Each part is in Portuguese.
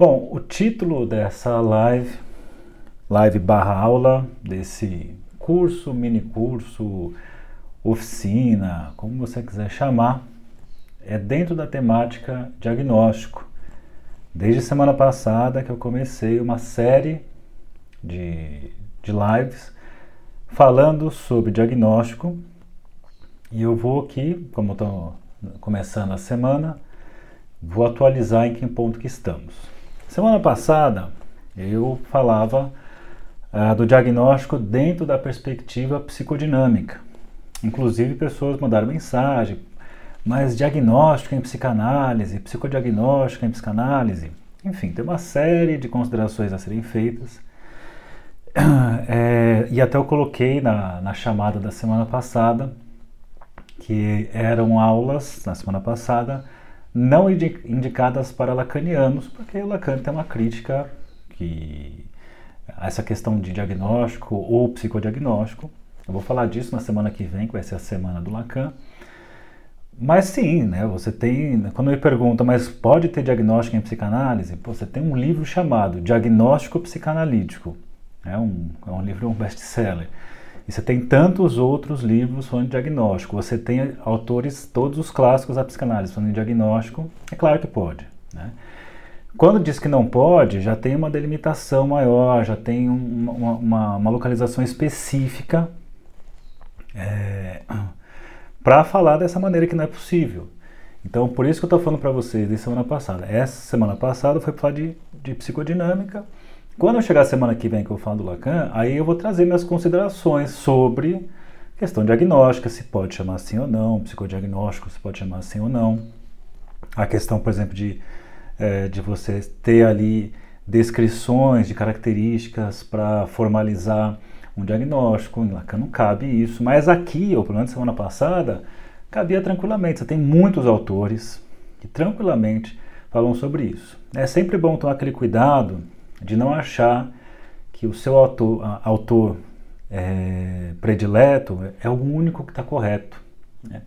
Bom, o título dessa live, live barra aula, desse curso, mini curso, oficina, como você quiser chamar, é dentro da temática diagnóstico. Desde semana passada que eu comecei uma série de, de lives falando sobre diagnóstico e eu vou aqui, como estou começando a semana, vou atualizar em que ponto que estamos. Semana passada eu falava ah, do diagnóstico dentro da perspectiva psicodinâmica. Inclusive pessoas mandaram mensagem, mas diagnóstico em psicanálise, psicodiagnóstico em psicanálise, enfim, tem uma série de considerações a serem feitas. É, e até eu coloquei na, na chamada da semana passada que eram aulas, na semana passada, não indicadas para lacanianos, porque o Lacan tem uma crítica que essa questão de diagnóstico ou psicodiagnóstico. Eu vou falar disso na semana que vem, que vai ser a semana do Lacan. Mas sim, né, você tem, quando me perguntam, mas pode ter diagnóstico em psicanálise? Pô, você tem um livro chamado Diagnóstico Psicanalítico. É um, é um livro, um best-seller. E você tem tantos outros livros falando de diagnóstico. Você tem autores, todos os clássicos da psicanálise falando de diagnóstico. É claro que pode. Né? Quando diz que não pode, já tem uma delimitação maior, já tem uma, uma, uma localização específica é, para falar dessa maneira que não é possível. Então, por isso que eu estou falando para vocês de semana passada. Essa semana passada foi para falar de, de psicodinâmica quando eu chegar a semana que vem que eu falar do Lacan, aí eu vou trazer minhas considerações sobre questão diagnóstica, se pode chamar assim ou não, psicodiagnóstico, se pode chamar assim ou não. A questão, por exemplo, de, é, de você ter ali descrições de características para formalizar um diagnóstico, em Lacan não cabe isso, mas aqui, ou pelo menos semana passada, cabia tranquilamente. Você tem muitos autores que tranquilamente falam sobre isso. É sempre bom tomar aquele cuidado de não achar que o seu autor, autor é, predileto é o único que está correto. Né?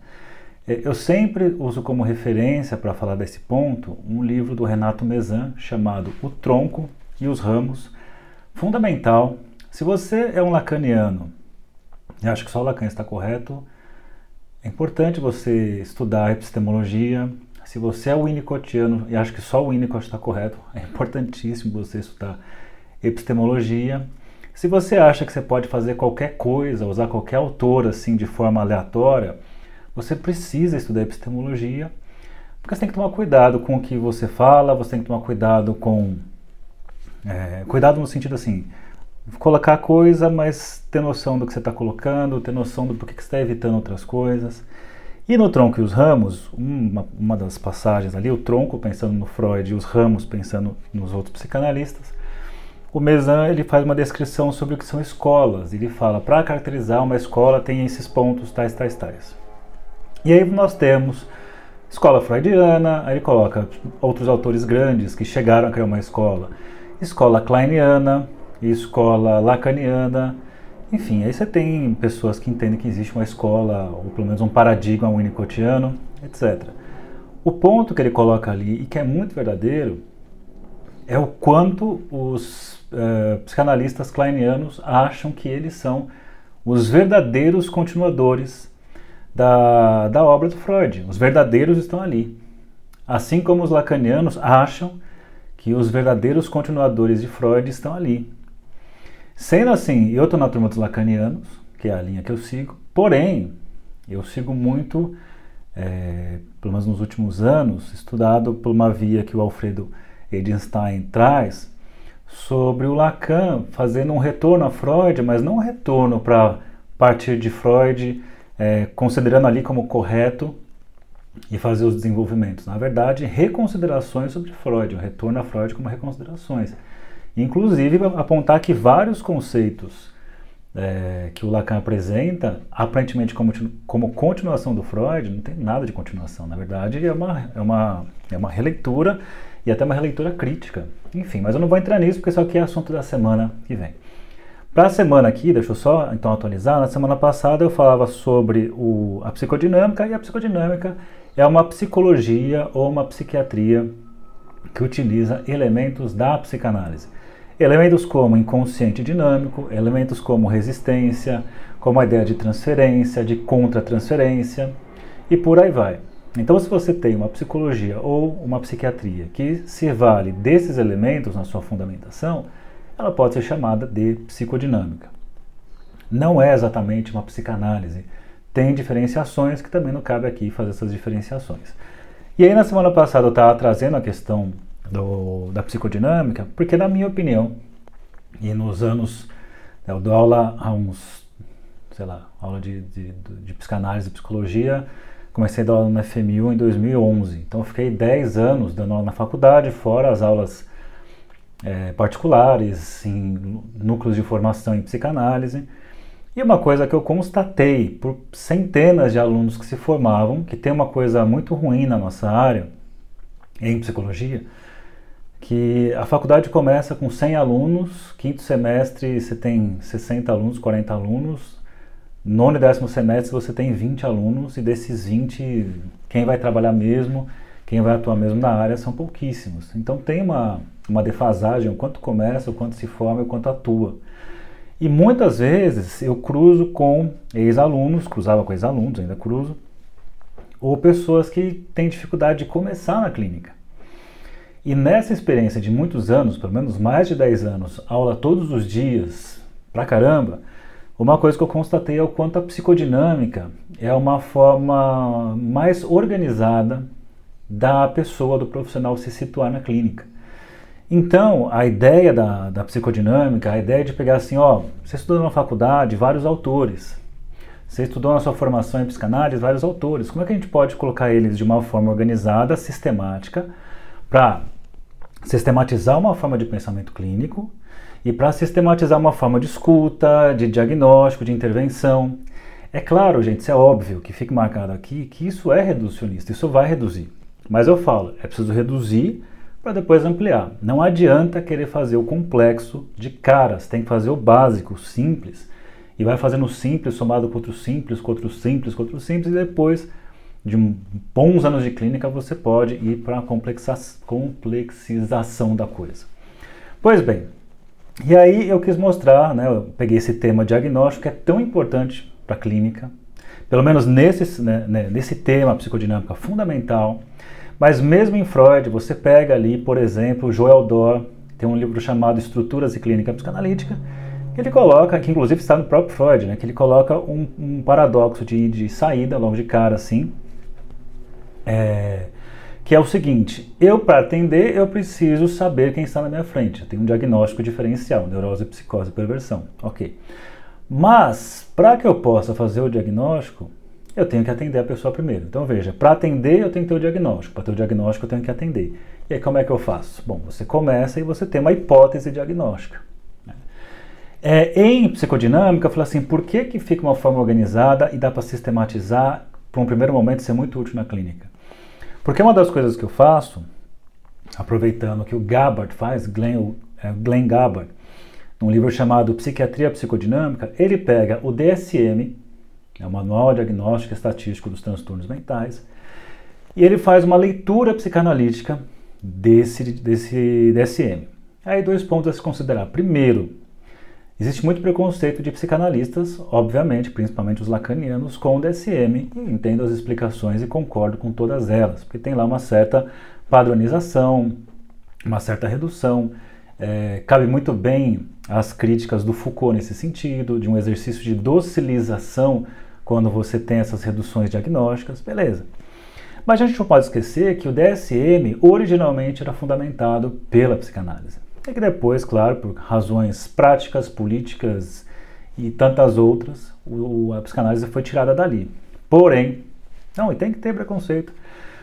É, eu sempre uso como referência para falar desse ponto um livro do Renato Mezan chamado O Tronco e os Ramos, fundamental. Se você é um lacaniano e acha que só Lacan está correto, é importante você estudar epistemologia, se você é winnicottiano e acha que só o Winnicott está correto, é importantíssimo você estudar epistemologia. Se você acha que você pode fazer qualquer coisa, usar qualquer autor assim de forma aleatória, você precisa estudar epistemologia, porque você tem que tomar cuidado com o que você fala, você tem que tomar cuidado com. É, cuidado no sentido assim, colocar coisa, mas ter noção do que você está colocando, ter noção do porquê que você está evitando outras coisas. E no tronco e os ramos, uma, uma das passagens ali, o tronco pensando no Freud e os ramos pensando nos outros psicanalistas, o Mezan ele faz uma descrição sobre o que são escolas. Ele fala, para caracterizar uma escola tem esses pontos tais, tais, tais. E aí nós temos escola freudiana, aí ele coloca outros autores grandes que chegaram a criar uma escola. Escola kleiniana, escola lacaniana, enfim, aí você tem pessoas que entendem que existe uma escola, ou pelo menos um paradigma winnicottiano, etc. O ponto que ele coloca ali, e que é muito verdadeiro, é o quanto os uh, psicanalistas kleinianos acham que eles são os verdadeiros continuadores da, da obra do Freud. Os verdadeiros estão ali. Assim como os lacanianos acham que os verdadeiros continuadores de Freud estão ali. Sendo assim, eu estou na turma dos lacanianos, que é a linha que eu sigo, porém, eu sigo muito, é, pelo menos nos últimos anos, estudado por uma via que o Alfredo Edenstein traz sobre o Lacan fazendo um retorno a Freud, mas não um retorno para partir de Freud, é, considerando ali como correto e fazer os desenvolvimentos. Na verdade, reconsiderações sobre Freud, um retorno a Freud como reconsiderações. Inclusive apontar que vários conceitos é, que o Lacan apresenta, aparentemente como, como continuação do Freud, não tem nada de continuação. Na verdade, é uma, é uma, é uma releitura e até uma releitura crítica. Enfim, mas eu não vou entrar nisso porque isso aqui é assunto da semana que vem. Para a semana aqui, deixa eu só então atualizar, na semana passada eu falava sobre o, a psicodinâmica e a psicodinâmica é uma psicologia ou uma psiquiatria que utiliza elementos da psicanálise. Elementos como inconsciente dinâmico, elementos como resistência, como a ideia de transferência, de contra-transferência e por aí vai. Então, se você tem uma psicologia ou uma psiquiatria que se vale desses elementos na sua fundamentação, ela pode ser chamada de psicodinâmica. Não é exatamente uma psicanálise. Tem diferenciações que também não cabe aqui fazer essas diferenciações. E aí, na semana passada, eu estava trazendo a questão do, da psicodinâmica, porque, na minha opinião, e nos anos. Eu dou aula há uns. sei lá, aula de, de, de psicanálise e psicologia Comecei a dar aula no FMU em 2011, então eu fiquei 10 anos dando aula na faculdade, fora as aulas é, particulares, em núcleos de formação em psicanálise. E uma coisa que eu constatei por centenas de alunos que se formavam, que tem uma coisa muito ruim na nossa área, em psicologia, que a faculdade começa com 100 alunos, quinto semestre você tem 60 alunos, 40 alunos, Nono e décimo semestre você tem 20 alunos e desses 20, quem vai trabalhar mesmo, quem vai atuar mesmo na área são pouquíssimos. Então tem uma, uma defasagem, o quanto começa, o quanto se forma e o quanto atua. E muitas vezes eu cruzo com ex-alunos, cruzava com ex-alunos, ainda cruzo, ou pessoas que têm dificuldade de começar na clínica. E nessa experiência de muitos anos, pelo menos mais de 10 anos, aula todos os dias, pra caramba, uma coisa que eu constatei é o quanto a psicodinâmica é uma forma mais organizada da pessoa, do profissional se situar na clínica. Então, a ideia da, da psicodinâmica, a ideia de pegar assim, ó, você estudou na faculdade vários autores, você estudou na sua formação em psicanálise vários autores, como é que a gente pode colocar eles de uma forma organizada, sistemática, para sistematizar uma forma de pensamento clínico e para sistematizar uma forma de escuta, de diagnóstico, de intervenção. É claro, gente, isso é óbvio que fique marcado aqui que isso é reducionista, isso vai reduzir. Mas eu falo, é preciso reduzir para depois ampliar. Não adianta querer fazer o complexo de caras, tem que fazer o básico, o simples. E vai fazendo simples somado com outro simples, com outro simples, com outro simples, e depois de bons anos de clínica você pode ir para a complexização da coisa. Pois bem, e aí eu quis mostrar, né, eu peguei esse tema diagnóstico que é tão importante para a clínica, pelo menos nesse, né, né, nesse tema psicodinâmica fundamental, mas mesmo em Freud, você pega ali, por exemplo, Joel Dor, tem um livro chamado Estruturas e Clínica Psicanalítica, que ele coloca, que inclusive está no próprio Freud, né, que ele coloca um, um paradoxo de, de saída logo de cara, assim, é, que é o seguinte: eu para atender eu preciso saber quem está na minha frente. Eu tenho um diagnóstico diferencial, neurose, psicose perversão. Ok. Mas para que eu possa fazer o diagnóstico, eu tenho que atender a pessoa primeiro. Então veja, para atender eu tenho que ter o diagnóstico, para ter o diagnóstico eu tenho que atender. E aí como é que eu faço? Bom, você começa e você tem uma hipótese diagnóstica. É, em psicodinâmica, eu falo assim, por que, que fica uma forma organizada e dá para sistematizar para um primeiro momento ser muito útil na clínica? Porque uma das coisas que eu faço, aproveitando que o Gabbard faz, Glenn, é, Glenn Gabbard, num livro chamado Psiquiatria Psicodinâmica, ele pega o DSM, é o Manual Diagnóstico Estatístico dos Transtornos Mentais, e ele faz uma leitura psicanalítica desse, desse DSM. Aí dois pontos a se considerar. Primeiro, Existe muito preconceito de psicanalistas, obviamente, principalmente os lacanianos, com o DSM, entendo as explicações e concordo com todas elas, porque tem lá uma certa padronização, uma certa redução. É, cabe muito bem as críticas do Foucault nesse sentido, de um exercício de docilização quando você tem essas reduções diagnósticas, beleza. Mas a gente não pode esquecer que o DSM originalmente era fundamentado pela psicanálise. É que depois, claro, por razões práticas, políticas e tantas outras, o, a psicanálise foi tirada dali. Porém, não, e tem que ter preconceito.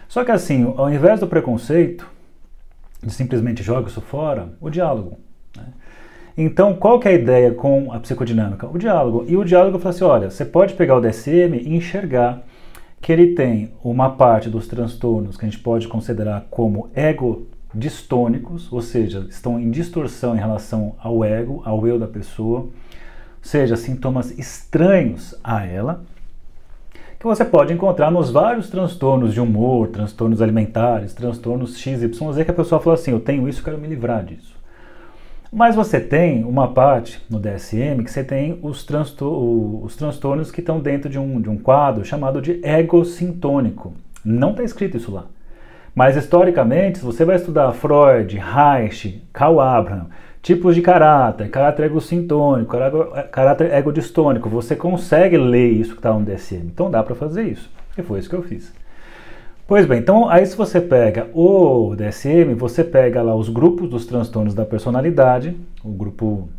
Só que assim, ao invés do preconceito, de simplesmente joga isso fora, o diálogo. Né? Então, qual que é a ideia com a psicodinâmica? O diálogo. E o diálogo fala assim, olha, você pode pegar o DSM e enxergar que ele tem uma parte dos transtornos que a gente pode considerar como ego distônicos, ou seja, estão em distorção em relação ao ego, ao eu da pessoa, ou seja, sintomas estranhos a ela, que você pode encontrar nos vários transtornos de humor, transtornos alimentares, transtornos XYZ, que a pessoa fala assim, eu tenho isso, quero me livrar disso. Mas você tem uma parte no DSM que você tem os, transtor os transtornos que estão dentro de um, de um quadro chamado de ego sintônico. Não está escrito isso lá. Mas historicamente, se você vai estudar Freud, Reich, Karl Abraham, tipos de caráter, caráter egocintônico, caráter egodistônico, você consegue ler isso que está no DSM. Então dá para fazer isso. E foi isso que eu fiz. Pois bem, então aí se você pega o DSM, você pega lá os grupos dos transtornos da personalidade, o grupo,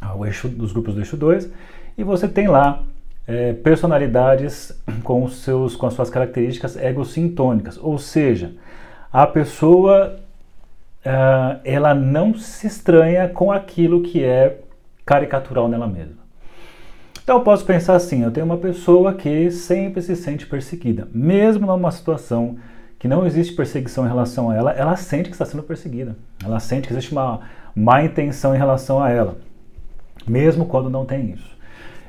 ah, o eixo, dos grupos do eixo 2, e você tem lá é, personalidades com, seus, com as suas características egocintônicas, ou seja, a pessoa uh, ela não se estranha com aquilo que é caricatural nela mesma. Então eu posso pensar assim, eu tenho uma pessoa que sempre se sente perseguida, mesmo numa situação que não existe perseguição em relação a ela, ela sente que está sendo perseguida, ela sente que existe uma má intenção em relação a ela, mesmo quando não tem isso.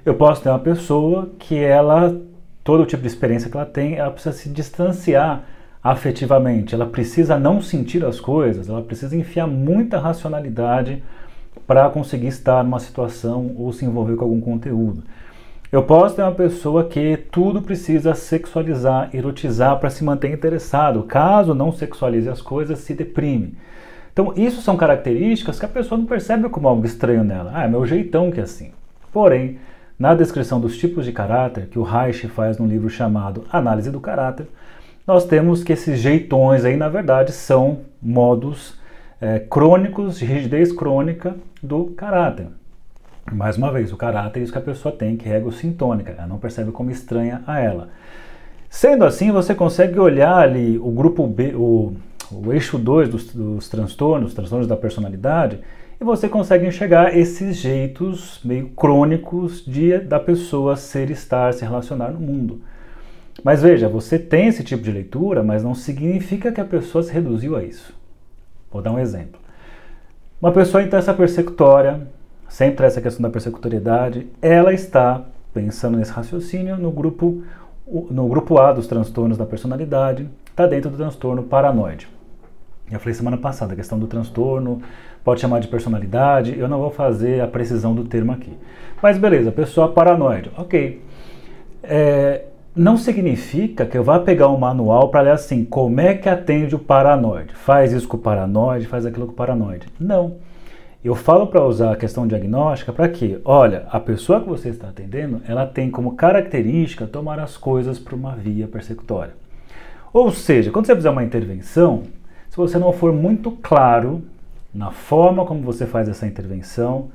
Eu posso ter uma pessoa que ela, todo tipo de experiência que ela tem, ela precisa se distanciar afetivamente, ela precisa não sentir as coisas, ela precisa enfiar muita racionalidade para conseguir estar numa situação ou se envolver com algum conteúdo. Eu posso ter uma pessoa que tudo precisa sexualizar, erotizar para se manter interessado. Caso não sexualize as coisas, se deprime. Então, isso são características que a pessoa não percebe como algo estranho nela. Ah, é meu jeitão que é assim. Porém, na descrição dos tipos de caráter, que o Reich faz num livro chamado Análise do Caráter, nós temos que esses jeitões aí, na verdade, são modos é, crônicos de rigidez crônica do caráter. Mais uma vez, o caráter é isso que a pessoa tem, que é egocintônica, ela não percebe como estranha a ela. Sendo assim, você consegue olhar ali o grupo B, o, o eixo 2 dos, dos transtornos, transtornos da personalidade, e você consegue enxergar esses jeitos meio crônicos de da pessoa ser, estar, se relacionar no mundo. Mas veja, você tem esse tipo de leitura, mas não significa que a pessoa se reduziu a isso. Vou dar um exemplo. Uma pessoa intensa persecutória, sempre essa questão da persecutoriedade, ela está pensando nesse raciocínio no grupo no grupo A dos transtornos da personalidade, está dentro do transtorno paranoide. Eu falei semana passada, a questão do transtorno, pode chamar de personalidade, eu não vou fazer a precisão do termo aqui. Mas beleza, pessoa paranoide, ok. É, não significa que eu vá pegar um manual para ler assim, como é que atende o paranoide? Faz isso com o paranoide, faz aquilo com o paranoide. Não. Eu falo para usar a questão diagnóstica para quê? Olha, a pessoa que você está atendendo, ela tem como característica tomar as coisas por uma via persecutória. Ou seja, quando você fizer uma intervenção, se você não for muito claro na forma como você faz essa intervenção,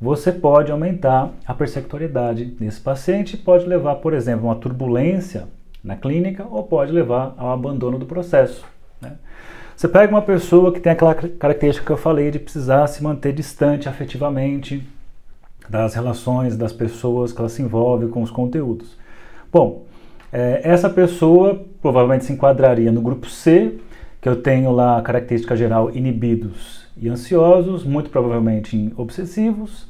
você pode aumentar a persecutoriedade desse paciente, pode levar, por exemplo, uma turbulência na clínica ou pode levar ao abandono do processo. Né? Você pega uma pessoa que tem aquela característica que eu falei de precisar se manter distante afetivamente das relações das pessoas que ela se envolve com os conteúdos. Bom, é, essa pessoa provavelmente se enquadraria no grupo C, que eu tenho lá a característica geral inibidos e ansiosos, muito provavelmente em obsessivos.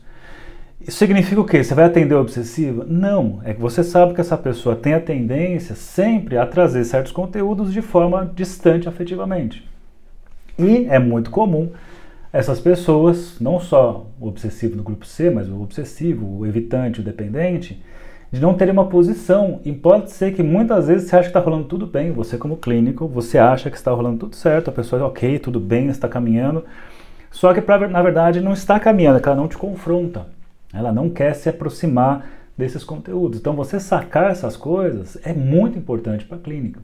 Isso significa o quê? Você vai atender o obsessivo? Não, é que você sabe que essa pessoa tem a tendência sempre a trazer certos conteúdos de forma distante afetivamente. E é muito comum essas pessoas, não só o obsessivo do grupo C, mas o obsessivo, o evitante, o dependente, de não terem uma posição. E pode ser que muitas vezes você acha que está rolando tudo bem, você como clínico, você acha que está rolando tudo certo, a pessoa ok, tudo bem, está caminhando. Só que pra, na verdade não está caminhando, é ela não te confronta. Ela não quer se aproximar desses conteúdos. Então você sacar essas coisas é muito importante para a clínica.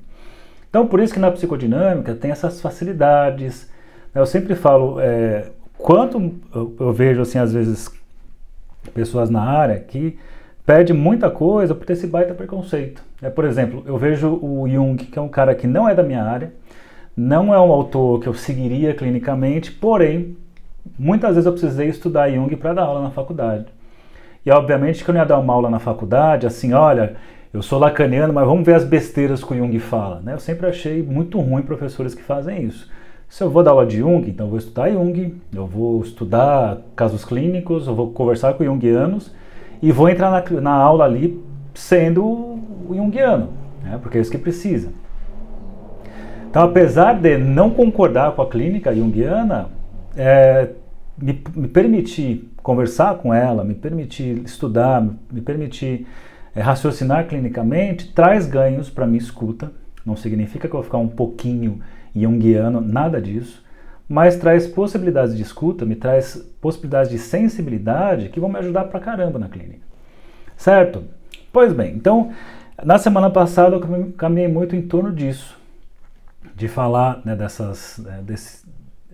Então por isso que na psicodinâmica tem essas facilidades. Eu sempre falo, é, quanto eu, vejo assim às vezes pessoas na área que pede muita coisa por ter esse baita preconceito. É, por exemplo, eu vejo o Jung, que é um cara que não é da minha área, não é um autor que eu seguiria clinicamente, porém, muitas vezes eu precisei estudar Jung para dar aula na faculdade. E obviamente que eu não ia dar uma aula na faculdade assim, olha, eu sou lacaniano, mas vamos ver as besteiras que o Jung fala. Né? Eu sempre achei muito ruim professores que fazem isso. Se eu vou dar aula de Jung, então eu vou estudar Jung, eu vou estudar casos clínicos, eu vou conversar com Jungianos e vou entrar na, na aula ali sendo o junguiano, né? porque é isso que precisa. Então, apesar de não concordar com a clínica junguiana, é, me, me, permitir conversar com ela, me permitir estudar, me permitir é, raciocinar clinicamente, traz ganhos para minha escuta. Não significa que eu vou ficar um pouquinho junguiano, nada disso mas traz possibilidades de escuta, me traz possibilidades de sensibilidade que vão me ajudar pra caramba na clínica. Certo? Pois bem, então, na semana passada eu caminhei muito em torno disso, de falar né, dessas, né, desse,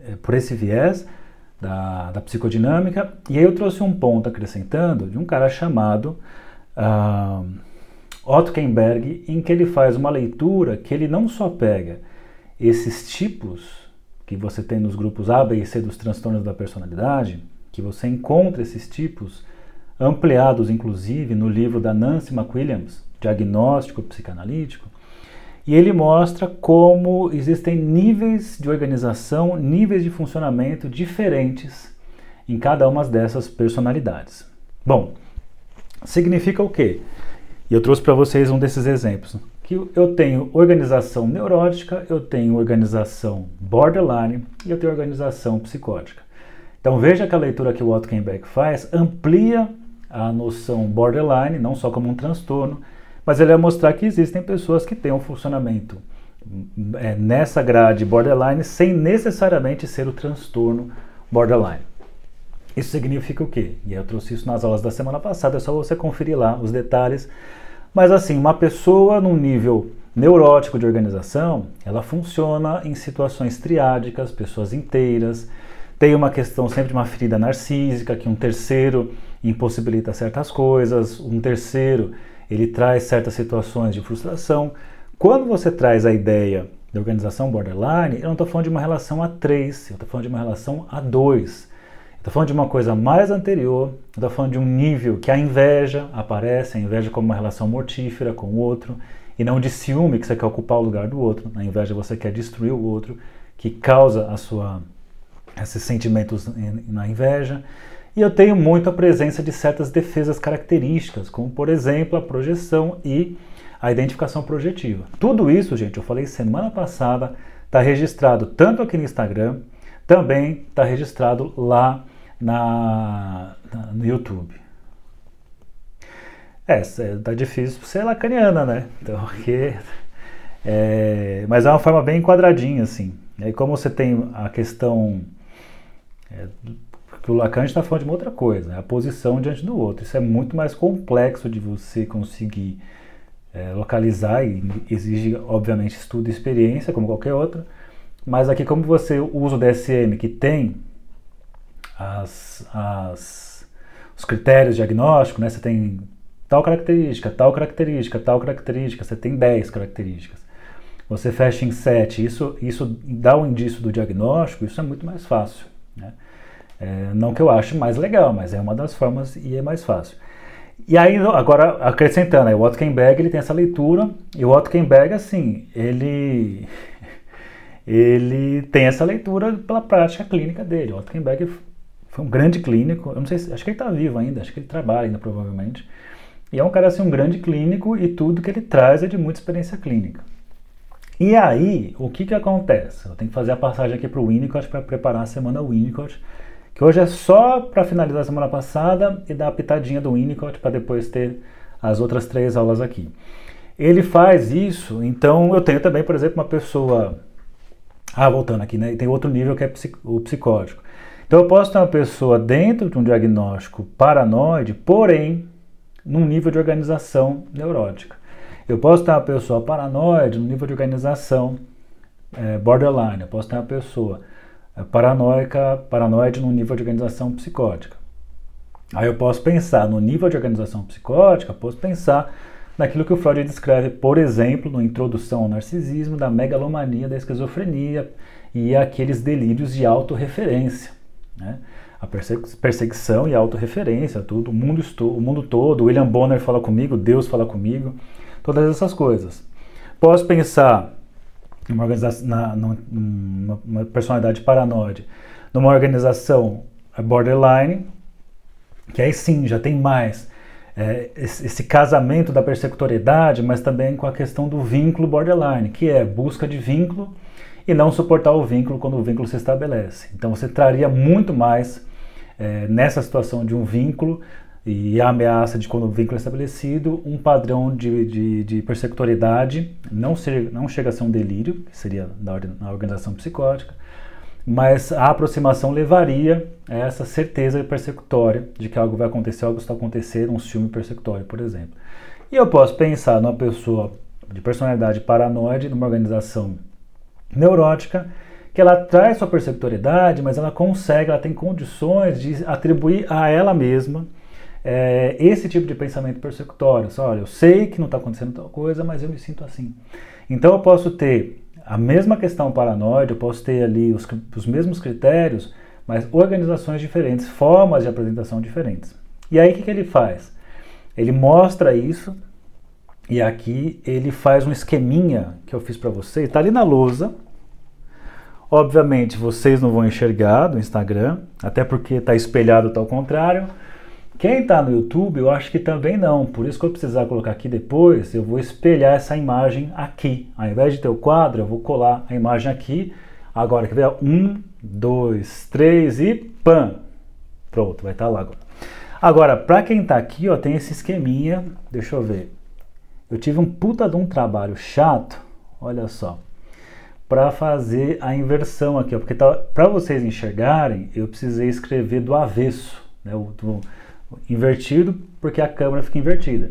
é, por esse viés da, da, psicodinâmica, e aí eu trouxe um ponto acrescentando de um cara chamado uh, Otto Kemberg, em que ele faz uma leitura que ele não só pega esses tipos que você tem nos grupos A, B e C dos transtornos da personalidade, que você encontra esses tipos ampliados, inclusive, no livro da Nancy McWilliams, Diagnóstico Psicanalítico, e ele mostra como existem níveis de organização, níveis de funcionamento diferentes em cada uma dessas personalidades. Bom, significa o quê? E eu trouxe para vocês um desses exemplos que eu tenho organização neurótica, eu tenho organização borderline e eu tenho organização psicótica. Então veja que a leitura que o Otto faz amplia a noção borderline, não só como um transtorno, mas ele vai mostrar que existem pessoas que têm um funcionamento é, nessa grade borderline sem necessariamente ser o transtorno borderline. Isso significa o quê? E eu trouxe isso nas aulas da semana passada, é só você conferir lá os detalhes mas assim, uma pessoa num nível neurótico de organização, ela funciona em situações triádicas, pessoas inteiras. Tem uma questão sempre de uma ferida narcísica, que um terceiro impossibilita certas coisas, um terceiro ele traz certas situações de frustração. Quando você traz a ideia de organização borderline, eu não estou falando de uma relação a três, eu estou falando de uma relação a dois. Estou falando de uma coisa mais anterior, estou falando de um nível que a inveja aparece, a inveja como uma relação mortífera com o outro, e não de ciúme, que você quer ocupar o lugar do outro. Na inveja você quer destruir o outro, que causa a sua, esses sentimentos na inveja. E eu tenho muito a presença de certas defesas características, como por exemplo a projeção e a identificação projetiva. Tudo isso, gente, eu falei semana passada, está registrado tanto aqui no Instagram, também está registrado lá na, na, no YouTube. É, tá difícil ser lacaniana, né? Então, porque, é, mas é uma forma bem quadradinha, assim. E como você tem a questão. É, o Lacan está falando de uma outra coisa, a posição diante do outro. Isso é muito mais complexo de você conseguir é, localizar e exige, obviamente, estudo e experiência, como qualquer outra. Mas aqui, como você usa o DSM, que tem as, as, os critérios diagnósticos, né? Você tem tal característica, tal característica, tal característica, você tem 10 características. Você fecha em 7, isso, isso dá um indício do diagnóstico, isso é muito mais fácil. Né? É, não que eu ache mais legal, mas é uma das formas e é mais fácil. E aí, agora, acrescentando, aí, o Otkenberg ele tem essa leitura, e o Otkenberg, assim, ele, ele tem essa leitura pela prática clínica dele. O Otkenberg foi um grande clínico, eu não sei, acho que ele está vivo ainda, acho que ele trabalha ainda provavelmente. E é um cara assim, um grande clínico e tudo que ele traz é de muita experiência clínica. E aí, o que que acontece? Eu tenho que fazer a passagem aqui para o Winnicott para preparar a semana Winnicott, que hoje é só para finalizar a semana passada e dar a pitadinha do Winnicott para depois ter as outras três aulas aqui. Ele faz isso, então eu tenho também, por exemplo, uma pessoa. Ah, voltando aqui, né? Tem outro nível que é o psicótico. Então eu posso ter uma pessoa dentro de um diagnóstico paranoide, porém num nível de organização neurótica. Eu posso ter uma pessoa paranoide no nível de organização é, borderline. Eu posso ter uma pessoa paranoica, paranoide no nível de organização psicótica. Aí eu posso pensar no nível de organização psicótica, posso pensar naquilo que o Freud descreve, por exemplo, no Introdução ao Narcisismo, da megalomania, da esquizofrenia e aqueles delírios de autorreferência. Né? A perseguição e a autorreferência, tudo, o mundo, o mundo todo, William Bonner fala comigo, Deus fala comigo, todas essas coisas. Posso pensar organização, na, numa, personalidade paranoide, numa organização borderline, que aí sim já tem mais é, esse, esse casamento da persecutoriedade, mas também com a questão do vínculo borderline, que é busca de vínculo e não suportar o vínculo quando o vínculo se estabelece. Então você traria muito mais é, nessa situação de um vínculo e a ameaça de quando o vínculo é estabelecido, um padrão de, de, de persecutoriedade, não, ser, não chega a ser um delírio, que seria na, na organização psicótica, mas a aproximação levaria a essa certeza persecutória de que algo vai acontecer, algo está acontecendo, um filme persecutório, por exemplo. E eu posso pensar numa pessoa de personalidade paranoide, numa organização neurótica, que ela traz sua persecutoriedade, mas ela consegue, ela tem condições de atribuir a ela mesma é, esse tipo de pensamento persecutório. Só, olha, eu sei que não está acontecendo tal coisa, mas eu me sinto assim. Então eu posso ter a mesma questão paranoide, eu posso ter ali os, os mesmos critérios, mas organizações diferentes, formas de apresentação diferentes. E aí o que, que ele faz? Ele mostra isso e aqui ele faz um esqueminha que eu fiz para vocês. Está ali na lousa. Obviamente vocês não vão enxergar do Instagram, até porque está espelhado, está ao contrário. Quem está no YouTube, eu acho que também não. Por isso que eu precisar colocar aqui depois, eu vou espelhar essa imagem aqui. Ao invés de ter o quadro, eu vou colar a imagem aqui. Agora, quer ver? Um, dois, três e pam! Pronto, vai estar tá lá agora. Agora, para quem está aqui, ó, tem esse esqueminha. Deixa eu ver. Eu tive um puta de um trabalho chato, olha só, para fazer a inversão aqui, ó, porque tá, para vocês enxergarem, eu precisei escrever do avesso, né, do, invertido, porque a câmera fica invertida.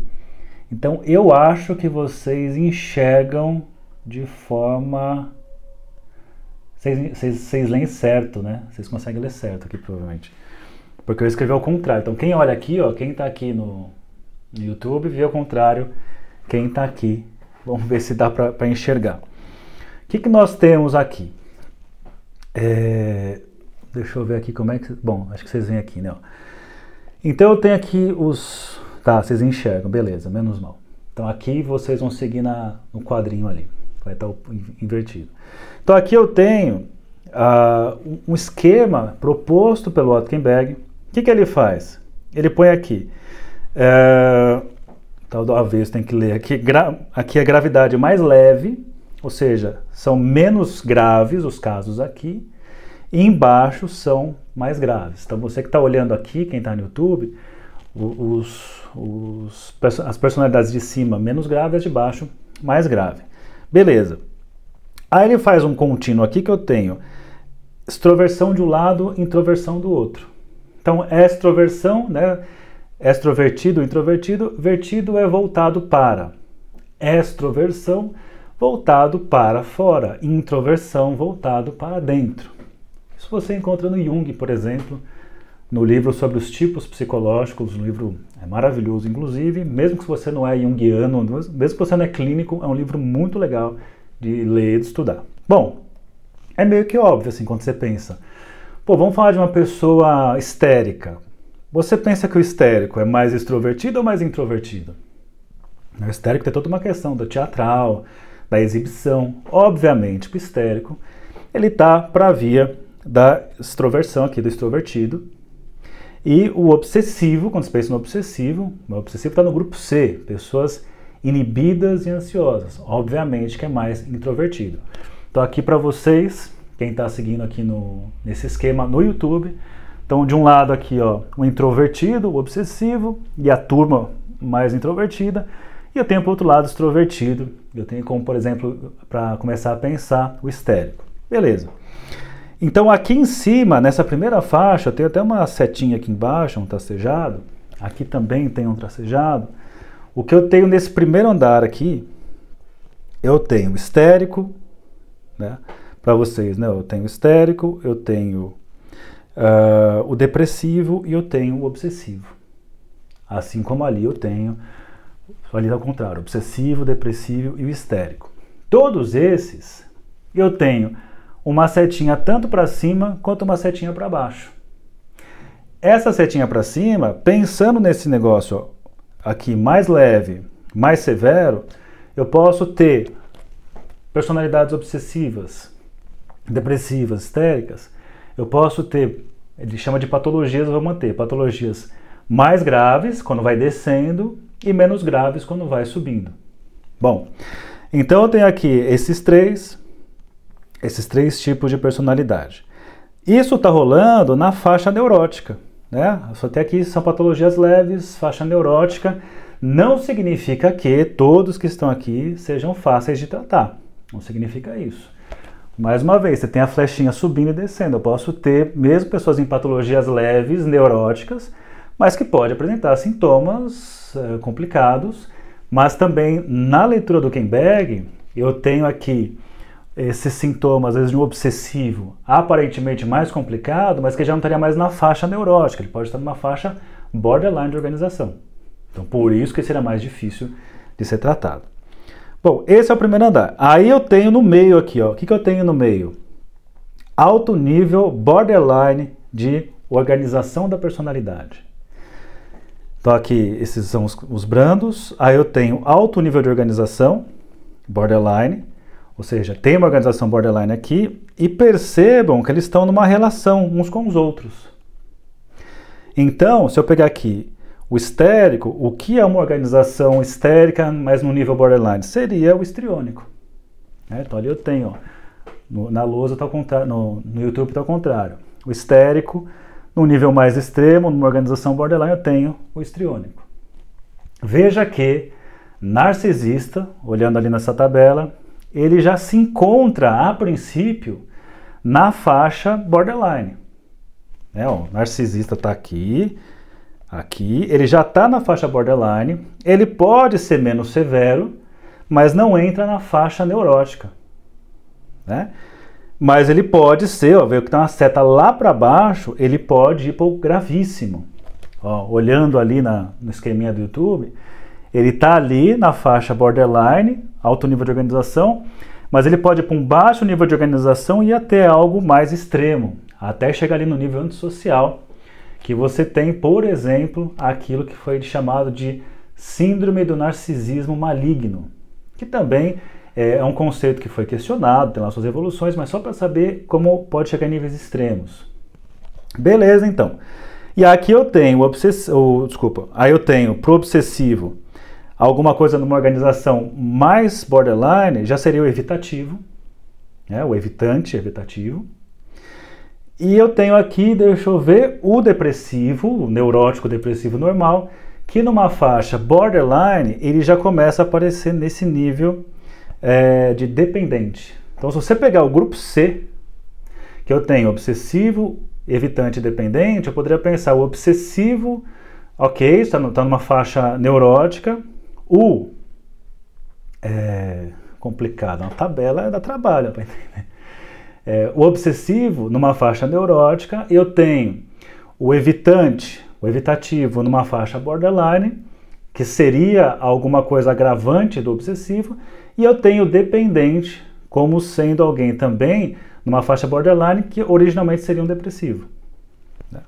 Então eu acho que vocês enxergam de forma. Vocês, vocês, vocês leem certo, né? Vocês conseguem ler certo aqui, provavelmente. Porque eu escrevi ao contrário. Então quem olha aqui, ó, quem está aqui no, YouTube, vê ao contrário quem está aqui. Vamos ver se dá para enxergar. O que, que nós temos aqui? É, deixa eu ver aqui como é que. Bom, acho que vocês veem aqui, né? Então eu tenho aqui os. Tá, vocês enxergam, beleza, menos mal. Então aqui vocês vão seguir na, no quadrinho ali, vai estar invertido. Então aqui eu tenho uh, um esquema proposto pelo Otkenberg. O que, que ele faz? Ele põe aqui. Uh, tal do avesso tem que ler aqui. Aqui é a gravidade mais leve, ou seja, são menos graves os casos aqui. Embaixo são mais graves. Então você que está olhando aqui, quem está no YouTube, os, os, as personalidades de cima menos grave, as de baixo mais grave. Beleza. Aí ele faz um contínuo aqui que eu tenho extroversão de um lado, introversão do outro. Então, extroversão, né? Extrovertido, introvertido, vertido é voltado para. Extroversão, voltado para fora. Introversão, voltado para dentro. Você encontra no Jung, por exemplo, no livro sobre os tipos psicológicos, um livro é maravilhoso, inclusive, mesmo que você não é junguiano, mesmo que você não é clínico, é um livro muito legal de ler e de estudar. Bom, é meio que óbvio assim quando você pensa, pô, vamos falar de uma pessoa histérica. Você pensa que o histérico é mais extrovertido ou mais introvertido? O histérico tem toda uma questão do teatral, da exibição. Obviamente, o histérico ele está para via da extroversão aqui, do extrovertido. E o obsessivo, quando você pensa no obsessivo, o obsessivo está no grupo C, pessoas inibidas e ansiosas. Obviamente que é mais introvertido. Então aqui para vocês, quem está seguindo aqui no, nesse esquema no YouTube, então de um lado aqui ó, o introvertido, o obsessivo e a turma mais introvertida, e eu tenho para outro lado extrovertido. Eu tenho como, por exemplo, para começar a pensar, o histérico. Beleza. Então aqui em cima, nessa primeira faixa, tem até uma setinha aqui embaixo, um tracejado. Aqui também tem um tracejado. O que eu tenho nesse primeiro andar aqui, eu tenho histérico, né? Para vocês, né? Eu tenho histérico, eu tenho uh, o depressivo e eu tenho o obsessivo. Assim como ali eu tenho, ali ao contrário, obsessivo, depressivo e o histérico. Todos esses eu tenho uma setinha tanto para cima quanto uma setinha para baixo. Essa setinha para cima, pensando nesse negócio aqui mais leve, mais severo, eu posso ter personalidades obsessivas, depressivas, histéricas. Eu posso ter, ele chama de patologias, vou manter, patologias mais graves quando vai descendo e menos graves quando vai subindo. Bom, então eu tenho aqui esses três, esses três tipos de personalidade. Isso está rolando na faixa neurótica, né? Só tem aqui são patologias leves, faixa neurótica. Não significa que todos que estão aqui sejam fáceis de tratar. Não significa isso. Mais uma vez, você tem a flechinha subindo e descendo. Eu posso ter mesmo pessoas em patologias leves, neuróticas, mas que pode apresentar sintomas uh, complicados. Mas também na leitura do Kenberg, eu tenho aqui esses sintomas, às vezes de um obsessivo, aparentemente mais complicado, mas que já não estaria mais na faixa neurótica, ele pode estar numa faixa borderline de organização. Então, por isso que seria mais difícil de ser tratado. Bom, esse é o primeiro andar. Aí eu tenho no meio aqui, ó. O que, que eu tenho no meio? Alto nível borderline de organização da personalidade. Então aqui esses são os, os brandos. Aí eu tenho alto nível de organização, borderline, ou seja, tem uma organização borderline aqui e percebam que eles estão numa relação uns com os outros. Então, se eu pegar aqui o histérico, o que é uma organização histérica, mas no nível borderline? Seria o histriônico. Né? Então ali eu tenho, ó, no, na lousa está ao contrário, no, no YouTube está ao contrário. O histérico, no nível mais extremo, numa organização borderline, eu tenho o histriônico. Veja que narcisista, olhando ali nessa tabela, ele já se encontra, a princípio, na faixa borderline. É, ó, o narcisista está aqui, Aqui ele já está na faixa borderline, ele pode ser menos severo, mas não entra na faixa neurótica. Né? Mas ele pode ser, ó, veio que tem uma seta lá para baixo, ele pode ir para o gravíssimo. Ó, olhando ali na, no esqueminha do YouTube, ele está ali na faixa borderline, alto nível de organização, mas ele pode ir para um baixo nível de organização e até algo mais extremo, até chegar ali no nível antissocial, que você tem, por exemplo, aquilo que foi chamado de síndrome do narcisismo maligno, que também é um conceito que foi questionado, tem lá suas evoluções, mas só para saber como pode chegar em níveis extremos. Beleza, então. E aqui eu tenho obsessivo, desculpa, aí eu tenho pro obsessivo alguma coisa numa organização mais borderline, já seria o evitativo, né, o evitante, evitativo. E eu tenho aqui, deixa eu ver, o depressivo, o neurótico depressivo normal, que numa faixa borderline ele já começa a aparecer nesse nível é, de dependente. Então, se você pegar o grupo C, que eu tenho obsessivo, evitante e dependente, eu poderia pensar o obsessivo, ok, está, tá numa faixa neurótica, o é, complicado, uma tabela dá trabalho para entender. É, o obsessivo, numa faixa neurótica, eu tenho o evitante, o evitativo, numa faixa borderline, que seria alguma coisa agravante do obsessivo, e eu tenho o dependente como sendo alguém também numa faixa borderline que originalmente seria um depressivo. Né?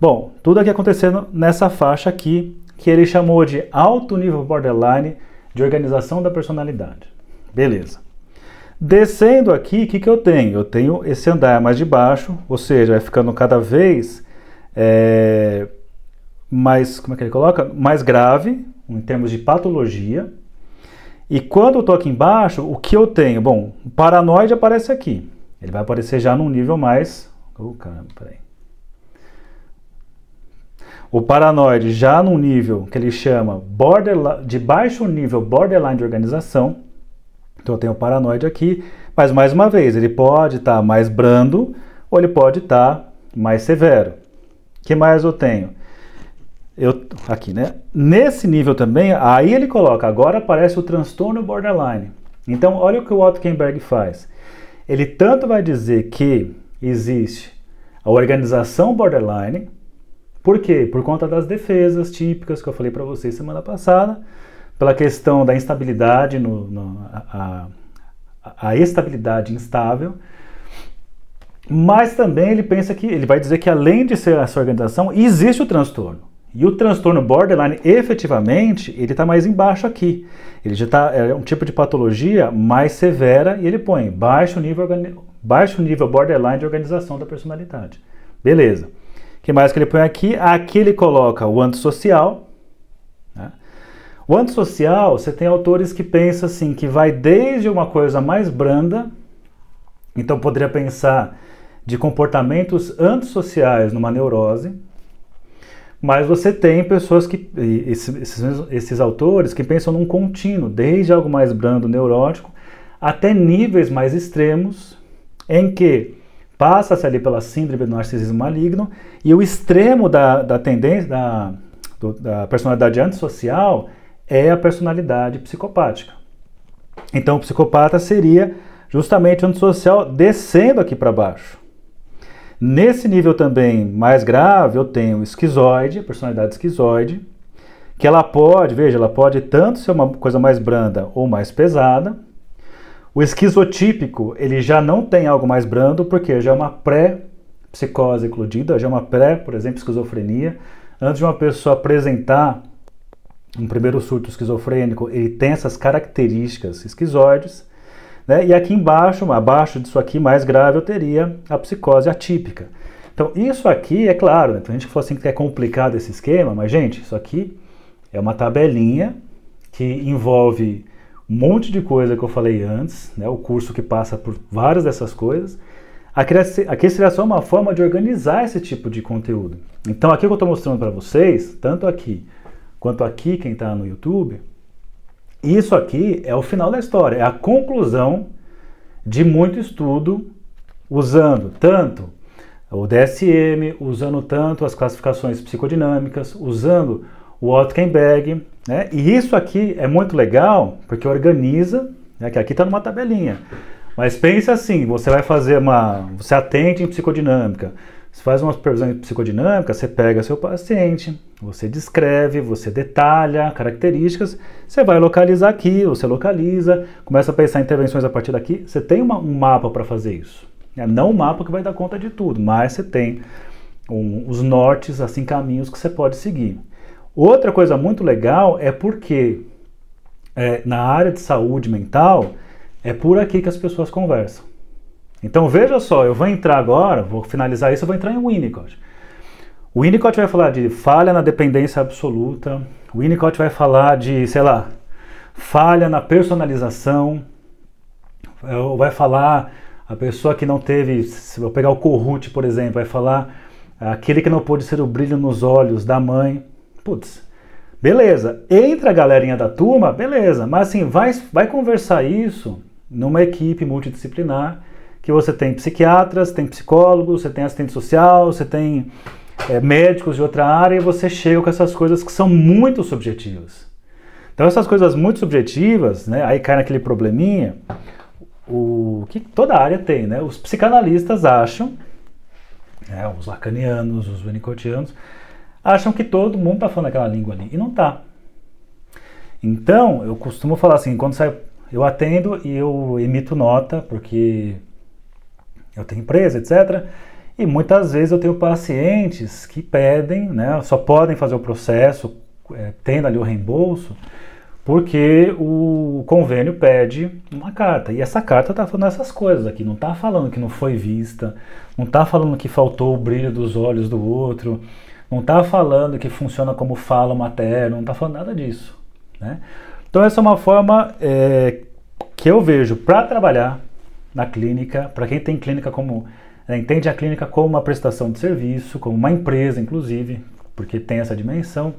Bom, tudo aqui acontecendo nessa faixa aqui, que ele chamou de alto nível borderline de organização da personalidade. Beleza. Descendo aqui, o que, que eu tenho? Eu tenho esse andar mais de baixo, ou seja, vai ficando cada vez é, mais, como é que ele coloca? Mais grave, em termos de patologia. E quando eu estou aqui embaixo, o que eu tenho? Bom, o paranoide aparece aqui. Ele vai aparecer já num nível mais... Oh, caramba, peraí. O paranoide já num nível que ele chama borderline, de baixo nível borderline de organização, então eu tenho o paranoide aqui, mas mais uma vez, ele pode estar tá mais brando ou ele pode estar tá mais severo. Que mais eu tenho? Eu, aqui, né? Nesse nível também, aí ele coloca, agora aparece o transtorno borderline. Então, olha o que o Otto faz. Ele tanto vai dizer que existe a organização borderline, por quê? Por conta das defesas típicas que eu falei para vocês semana passada, pela questão da instabilidade, no, no a, a, estabilidade instável, mas também ele pensa que ele vai dizer que além de ser essa organização, existe o transtorno. E o transtorno borderline, efetivamente, ele está mais embaixo aqui. Ele já está é um tipo de patologia mais severa e ele põe baixo nível, baixo nível borderline de organização da personalidade. Beleza. Que mais que ele põe aqui? Aqui ele coloca o antissocial. Né? O antissocial, você tem autores que pensam assim, que vai desde uma coisa mais branda, então poderia pensar de comportamentos antissociais numa neurose, mas você tem pessoas que, esses, esses, autores que pensam num contínuo, desde algo mais brando, neurótico, até níveis mais extremos, em que passa-se ali pela síndrome do narcisismo maligno, e o extremo da, da tendência, da, do, da personalidade antissocial, é a personalidade psicopática. Então, o psicopata seria justamente o antissocial descendo aqui para baixo. Nesse nível também mais grave, eu tenho esquizoide, personalidade esquizoide, que ela pode, veja, ela pode tanto ser uma coisa mais branda ou mais pesada. O esquizotípico, ele já não tem algo mais brando, porque já é uma pré-psicose eclodida, já é uma pré, por exemplo, esquizofrenia. Antes de uma pessoa apresentar um primeiro surto esquizofrênico, ele tem essas características esquizoides. Né? E aqui embaixo, abaixo disso aqui, mais grave, eu teria a psicose atípica. Então, isso aqui, é claro, né? tem gente que fala assim que é complicado esse esquema, mas, gente, isso aqui é uma tabelinha que envolve monte de coisa que eu falei antes, né? o curso que passa por várias dessas coisas. Aqui seria só uma forma de organizar esse tipo de conteúdo. Então, aqui que eu estou mostrando para vocês, tanto aqui quanto aqui, quem está no YouTube, isso aqui é o final da história, é a conclusão de muito estudo usando tanto o DSM, usando tanto as classificações psicodinâmicas, usando o Otkenberg, né? E isso aqui é muito legal porque organiza, né? que aqui está numa tabelinha. Mas pense assim, você vai fazer uma, você atende em psicodinâmica, você faz umas previsões psicodinâmicas, você pega seu paciente, você descreve, você detalha características, você vai localizar aqui, você localiza, começa a pensar em intervenções a partir daqui. Você tem uma, um mapa para fazer isso. É não um mapa que vai dar conta de tudo, mas você tem um, os nortes, assim, caminhos que você pode seguir. Outra coisa muito legal é porque é, na área de saúde mental é por aqui que as pessoas conversam. Então veja só, eu vou entrar agora, vou finalizar isso, eu vou entrar em Winnicott. O Winnicott vai falar de falha na dependência absoluta, o Winnicott vai falar de, sei lá, falha na personalização, vai falar a pessoa que não teve, se eu pegar o Corrute, por exemplo, vai falar aquele que não pôde ser o brilho nos olhos da mãe. Putz, beleza. Entra a galerinha da turma, beleza. Mas assim, vai, vai conversar isso numa equipe multidisciplinar que você tem psiquiatras, tem psicólogos, você tem assistente social, você tem é, médicos de outra área e você chega com essas coisas que são muito subjetivas. Então essas coisas muito subjetivas, né, aí cai naquele probleminha, o que toda área tem, né? Os psicanalistas acham, né, os lacanianos, os winnicottianos, acham que todo mundo está falando aquela língua ali e não está. Então eu costumo falar assim, quando sai, eu atendo e eu emito nota porque eu tenho empresa, etc. E muitas vezes eu tenho pacientes que pedem, né, só podem fazer o processo, é, tendo ali o reembolso, porque o convênio pede uma carta. E essa carta está falando essas coisas aqui, não está falando que não foi vista, não está falando que faltou o brilho dos olhos do outro, não está falando que funciona como fala materno, não está falando nada disso. Né? Então essa é uma forma é, que eu vejo para trabalhar na clínica, para quem tem clínica como é, entende a clínica como uma prestação de serviço, como uma empresa, inclusive, porque tem essa dimensão.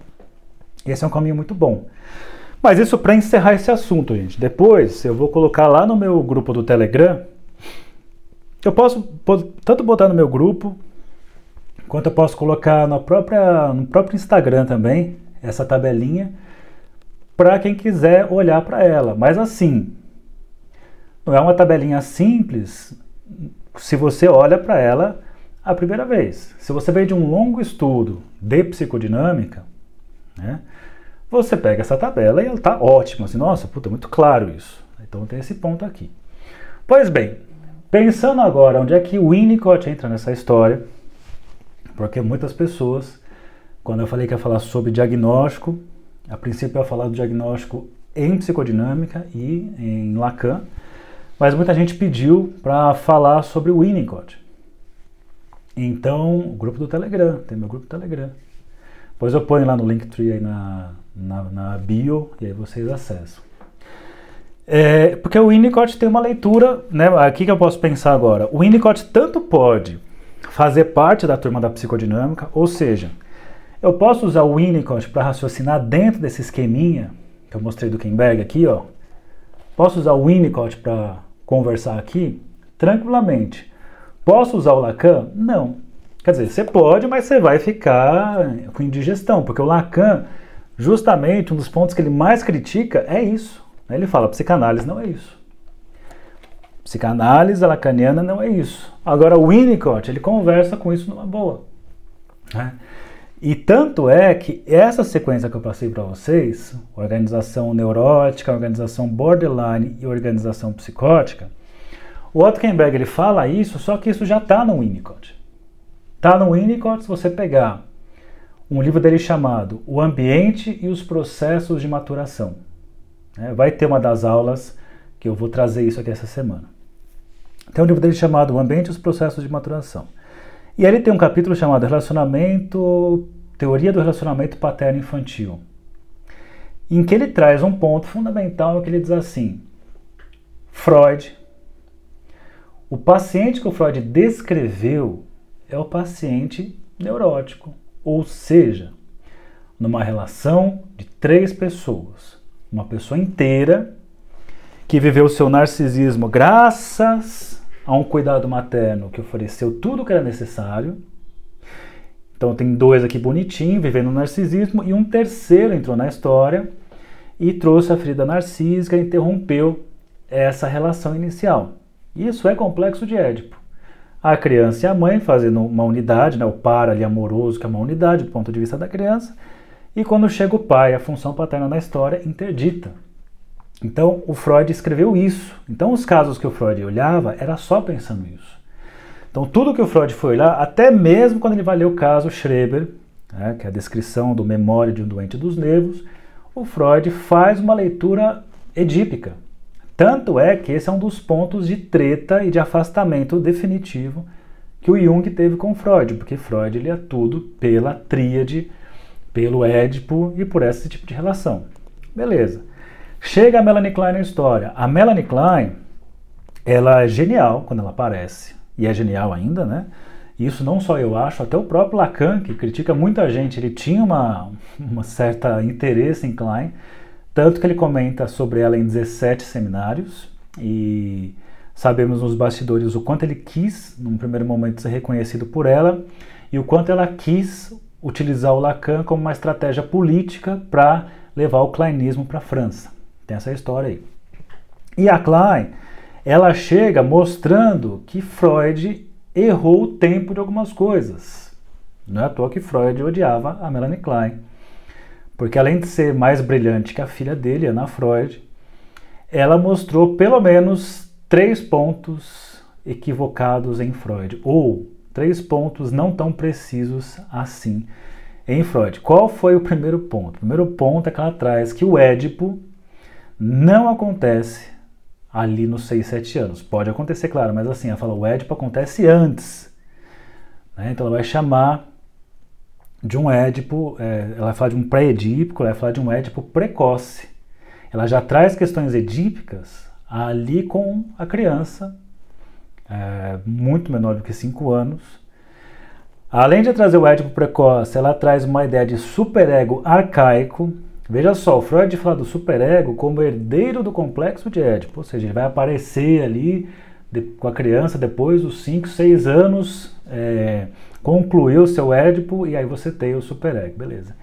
Esse é um caminho muito bom. Mas isso para encerrar esse assunto, gente. Depois eu vou colocar lá no meu grupo do Telegram. Eu posso tanto botar no meu grupo, quanto eu posso colocar no, própria, no próprio Instagram também, essa tabelinha, para quem quiser olhar para ela. Mas assim, não é uma tabelinha simples se você olha para ela a primeira vez. Se você vem de um longo estudo de psicodinâmica, né, você pega essa tabela e ela está ótima. Assim, Nossa, puta, muito claro isso. Então tem esse ponto aqui. Pois bem, pensando agora onde é que o Winnicott entra nessa história, porque muitas pessoas, quando eu falei que ia falar sobre diagnóstico, a princípio eu ia falar do diagnóstico em psicodinâmica e em Lacan, mas muita gente pediu para falar sobre o Winnicott. Então, o grupo do Telegram, tem meu grupo do Telegram. Depois eu ponho lá no Linktree aí na, na, na bio e aí vocês acessam. É, porque o Winnicott tem uma leitura, né? Aqui que eu posso pensar agora. O Winnicott tanto pode fazer parte da turma da psicodinâmica, ou seja, eu posso usar o Winnicott para raciocinar dentro desse esqueminha que eu mostrei do Kenberg aqui, ó. Posso usar o Winnicott para conversar aqui tranquilamente. Posso usar o Lacan? Não. Quer dizer, você pode, mas você vai ficar com indigestão, porque o Lacan, justamente, um dos pontos que ele mais critica é isso. Ele fala, psicanálise não é isso. Psicanálise lacaniana não é isso. Agora, o Winnicott, ele conversa com isso numa boa. Né? E tanto é que essa sequência que eu passei para vocês, organização neurótica, organização borderline e organização psicótica, o Otto Kemberg ele fala isso, só que isso já está no Winnicott. Está no Winnicott se você pegar um livro dele chamado O Ambiente e os Processos de Maturação. É, vai ter uma das aulas que eu vou trazer isso aqui essa semana. Tem um livro dele chamado O Ambiente e os Processos de Maturação. E aí ele tem um capítulo chamado Relacionamento, Teoria do Relacionamento Paterno-Infantil, em que ele traz um ponto fundamental que ele diz assim: Freud, o paciente que o Freud descreveu é o paciente neurótico, ou seja, numa relação de três pessoas, uma pessoa inteira que viveu o seu narcisismo graças a um cuidado materno que ofereceu tudo o que era necessário. Então tem dois aqui bonitinhos, vivendo o narcisismo, e um terceiro entrou na história e trouxe a ferida narcísica interrompeu essa relação inicial. Isso é complexo de Édipo. A criança e a mãe fazendo uma unidade, né, o par ali amoroso, que é uma unidade do ponto de vista da criança, e quando chega o pai, a função paterna na história interdita. Então, o Freud escreveu isso. Então, os casos que o Freud olhava era só pensando nisso. Então, tudo que o Freud foi olhar, até mesmo quando ele vai ler o caso Schreber, né, que é a descrição do memória de um doente dos nervos, o Freud faz uma leitura edípica. Tanto é que esse é um dos pontos de treta e de afastamento definitivo que o Jung teve com Freud, porque Freud lia tudo pela tríade, pelo Édipo e por esse tipo de relação. Beleza. Chega a Melanie Klein na história. A Melanie Klein, ela é genial quando ela aparece, e é genial ainda, né? Isso não só eu acho, até o próprio Lacan, que critica muita gente, ele tinha uma, uma certa interesse em Klein, tanto que ele comenta sobre ela em 17 seminários, e sabemos nos bastidores o quanto ele quis, num primeiro momento, ser reconhecido por ela, e o quanto ela quis utilizar o Lacan como uma estratégia política para levar o Kleinismo para a França. Tem essa história aí. E a Klein, ela chega mostrando que Freud errou o tempo de algumas coisas. Não é à toa que Freud odiava a Melanie Klein. Porque além de ser mais brilhante que a filha dele, Ana Freud, ela mostrou pelo menos três pontos equivocados em Freud, ou três pontos não tão precisos assim em Freud. Qual foi o primeiro ponto? O primeiro ponto é que ela traz que o Édipo não acontece ali nos 6, 7 anos. Pode acontecer, claro, mas assim, ela fala o Édipo acontece antes. Né? Então ela vai chamar de um Édipo, é, ela vai falar de um pré-edípico, ela vai falar de um Édipo precoce. Ela já traz questões edípicas ali com a criança, é, muito menor do que 5 anos. Além de trazer o Édipo precoce, ela traz uma ideia de superego arcaico, Veja só, o Freud fala do superego como herdeiro do complexo de Édipo, ou seja, ele vai aparecer ali de, com a criança depois dos 5, 6 anos, é, concluiu seu Édipo e aí você tem o superego, beleza.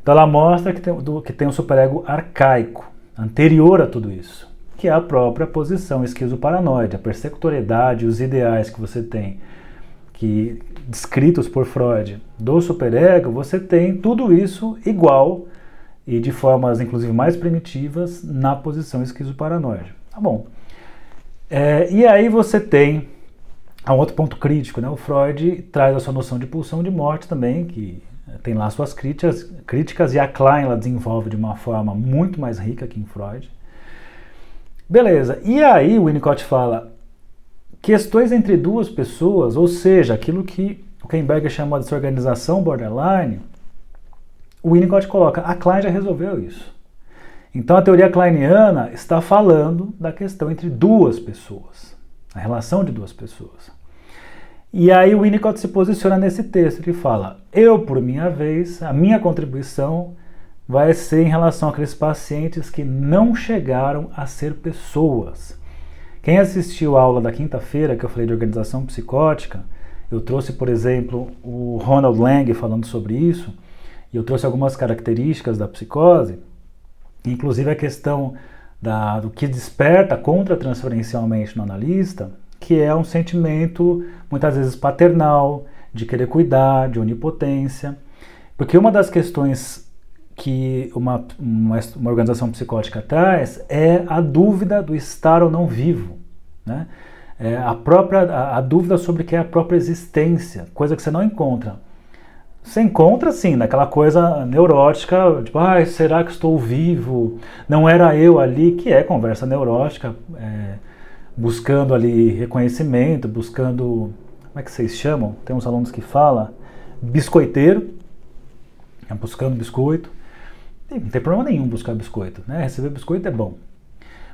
Então ela mostra que tem, do, que tem um superego arcaico, anterior a tudo isso, que é a própria posição esquizoparanoide, a persecutoriedade, os ideais que você tem, que descritos por Freud do superego, você tem tudo isso igual e de formas inclusive mais primitivas na posição esquizoparanoide. Tá bom. É, e aí você tem um outro ponto crítico, né? O Freud traz a sua noção de pulsão de morte também, que tem lá suas críticas, críticas e a Klein ela desenvolve de uma forma muito mais rica que em Freud. Beleza. E aí o Winnicott fala questões entre duas pessoas, ou seja, aquilo que o Ken Berger chamou dessa organização borderline, o Winnicott coloca, a Klein já resolveu isso. Então a teoria kleiniana está falando da questão entre duas pessoas, a relação de duas pessoas. E aí o Winnicott se posiciona nesse texto, ele fala: "Eu, por minha vez, a minha contribuição vai ser em relação àqueles pacientes que não chegaram a ser pessoas. Quem assistiu a aula da quinta-feira que eu falei de organização psicótica, eu trouxe, por exemplo, o Ronald Lang falando sobre isso, e eu trouxe algumas características da psicose, inclusive a questão da, do que desperta contra transferencialmente no analista, que é um sentimento muitas vezes paternal, de querer cuidar, de onipotência. Porque uma das questões que uma, uma, uma, organização psicótica traz é a dúvida do estar ou não vivo. Né? É a, própria, a, a dúvida sobre o que é a própria existência, coisa que você não encontra. Você encontra, sim, naquela coisa neurótica, tipo, ah, será que estou vivo? Não era eu ali, que é conversa neurótica. É, buscando ali reconhecimento, buscando, como é que vocês chamam? Tem uns alunos que falam, biscoiteiro, é buscando biscoito. Não tem problema nenhum buscar biscoito, né? Receber biscoito é bom.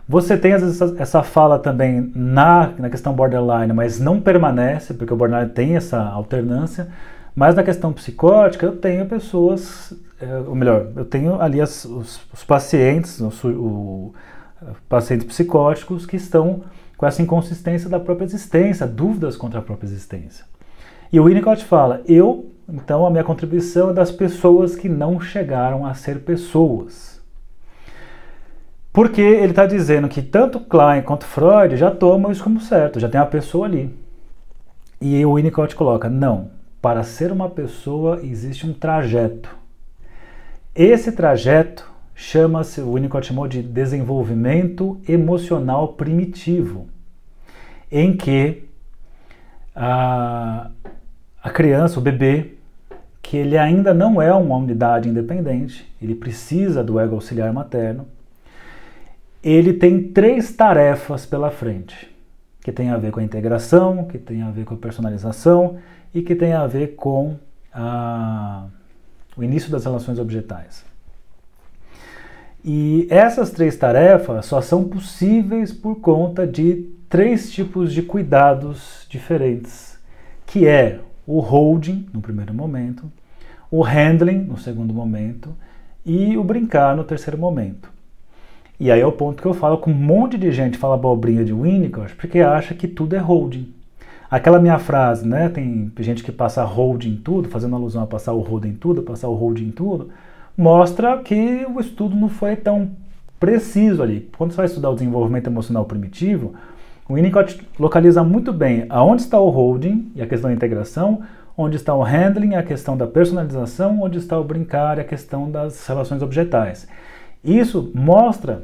Você tem às vezes essa, essa fala também na, na questão borderline, mas não permanece, porque o borderline tem essa alternância. Mas na questão psicótica, eu tenho pessoas, é, ou melhor, eu tenho ali as, os, os, pacientes, o, o, pacientes psicóticos que estão com essa inconsistência da própria existência, dúvidas contra a própria existência. E o Winnicott fala: eu, então, a minha contribuição é das pessoas que não chegaram a ser pessoas. Porque ele está dizendo que tanto Klein quanto Freud já tomam isso como certo, já tem a pessoa ali. E o Winnicott coloca: não, para ser uma pessoa existe um trajeto. Esse trajeto chama-se, o Winnicott chamou de desenvolvimento emocional primitivo, em que a, a criança, o bebê, que ele ainda não é uma unidade independente, ele precisa do ego auxiliar materno, ele tem três tarefas pela frente, que tem a ver com a integração, que tem a ver com a personalização e que tem a ver com a, o início das relações objetais. E essas três tarefas só são possíveis por conta de três tipos de cuidados diferentes, que é o holding no primeiro momento, o handling no segundo momento e o brincar no terceiro momento. E aí é o ponto que eu falo com um monte de gente fala abobrinha de Winnicott porque acha que tudo é holding. Aquela minha frase, né? Tem gente que passa holding em tudo, fazendo alusão a passar o holding em tudo, passar o holding em tudo mostra que o estudo não foi tão preciso ali. Quando você vai estudar o desenvolvimento emocional primitivo, o Winnicott localiza muito bem aonde está o holding e a questão da integração, onde está o handling, a questão da personalização, onde está o brincar e a questão das relações objetais. Isso mostra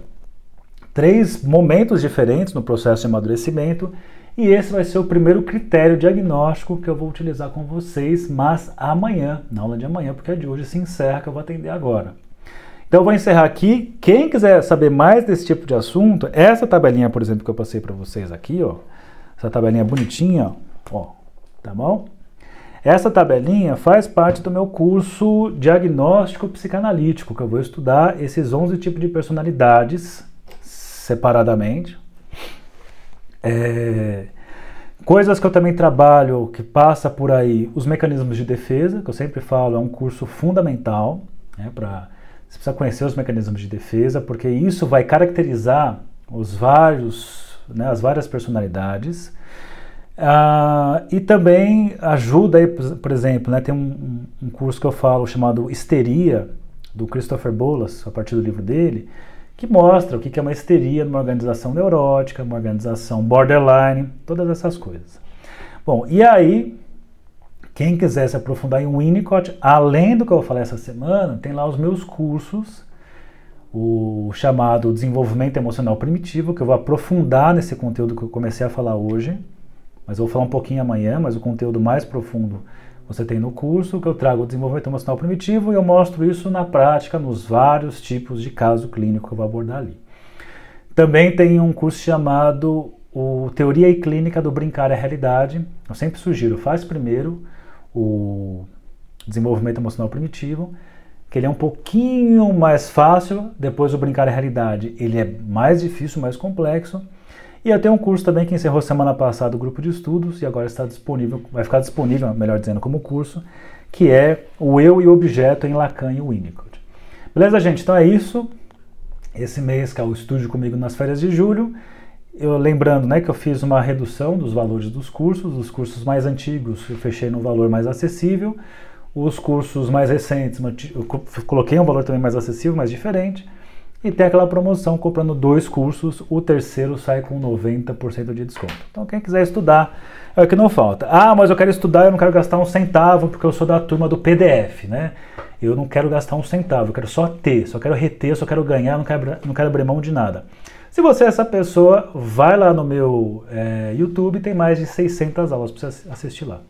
três momentos diferentes no processo de amadurecimento e esse vai ser o primeiro critério diagnóstico que eu vou utilizar com vocês, mas amanhã, na aula de amanhã, porque a de hoje se encerra, que eu vou atender agora. Então eu vou encerrar aqui. Quem quiser saber mais desse tipo de assunto, essa tabelinha, por exemplo, que eu passei para vocês aqui, ó, essa tabelinha bonitinha, ó, tá bom? Essa tabelinha faz parte do meu curso Diagnóstico Psicanalítico, que eu vou estudar esses 11 tipos de personalidades separadamente, é, coisas que eu também trabalho, que passa por aí, os mecanismos de defesa, que eu sempre falo, é um curso fundamental, né, para você precisa conhecer os mecanismos de defesa, porque isso vai caracterizar os vários, né, as várias personalidades. Ah, e também ajuda aí, por exemplo, né, tem um, um curso que eu falo chamado Histeria, do Christopher Bolas, a partir do livro dele, que mostra o que é uma histeria numa organização neurótica, uma organização borderline, todas essas coisas. Bom, e aí, quem quiser se aprofundar em Winnicott, além do que eu falar essa semana, tem lá os meus cursos, o chamado Desenvolvimento Emocional Primitivo, que eu vou aprofundar nesse conteúdo que eu comecei a falar hoje, mas eu vou falar um pouquinho amanhã, mas o conteúdo mais profundo você tem no curso que eu trago o desenvolvimento emocional primitivo e eu mostro isso na prática nos vários tipos de caso clínico que eu vou abordar ali. Também tem um curso chamado o Teoria e Clínica do Brincar é Realidade. Eu sempre sugiro, faz primeiro o desenvolvimento emocional primitivo, que ele é um pouquinho mais fácil, depois o brincar em realidade, ele é mais difícil, mais complexo. E eu tenho um curso também que encerrou semana passada o grupo de estudos e agora está disponível, vai ficar disponível, melhor dizendo, como curso, que é o eu e o objeto em Lacan e Winnicott. Beleza, gente? Então é isso. Esse mês que é o estúdio comigo nas férias de julho. Eu lembrando, né, que eu fiz uma redução dos valores dos cursos, os cursos mais antigos eu fechei no valor mais acessível, os cursos mais recentes eu coloquei um valor também mais acessível, mais diferente. E tem aquela promoção comprando dois cursos, o terceiro sai com 90% de desconto. Então quem quiser estudar, é o que não falta. Ah, mas eu quero estudar, eu não quero gastar um centavo porque eu sou da turma do PDF, né? Eu não quero gastar um centavo, eu quero só ter, só quero reter, só quero ganhar, não quero, não quero abrir mão de nada. Se você é essa pessoa, vai lá no meu é, YouTube, tem mais de 600 aulas para você assistir lá.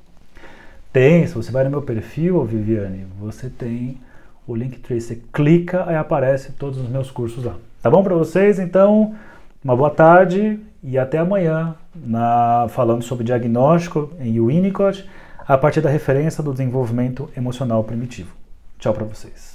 Tem, se você vai no meu perfil, Viviane, você tem o Linktree. Você clica, aí aparece todos os meus cursos lá. Tá bom para vocês? Então, uma boa tarde e até amanhã na, falando sobre diagnóstico em Winnicott a partir da referência do desenvolvimento emocional primitivo. Tchau para vocês.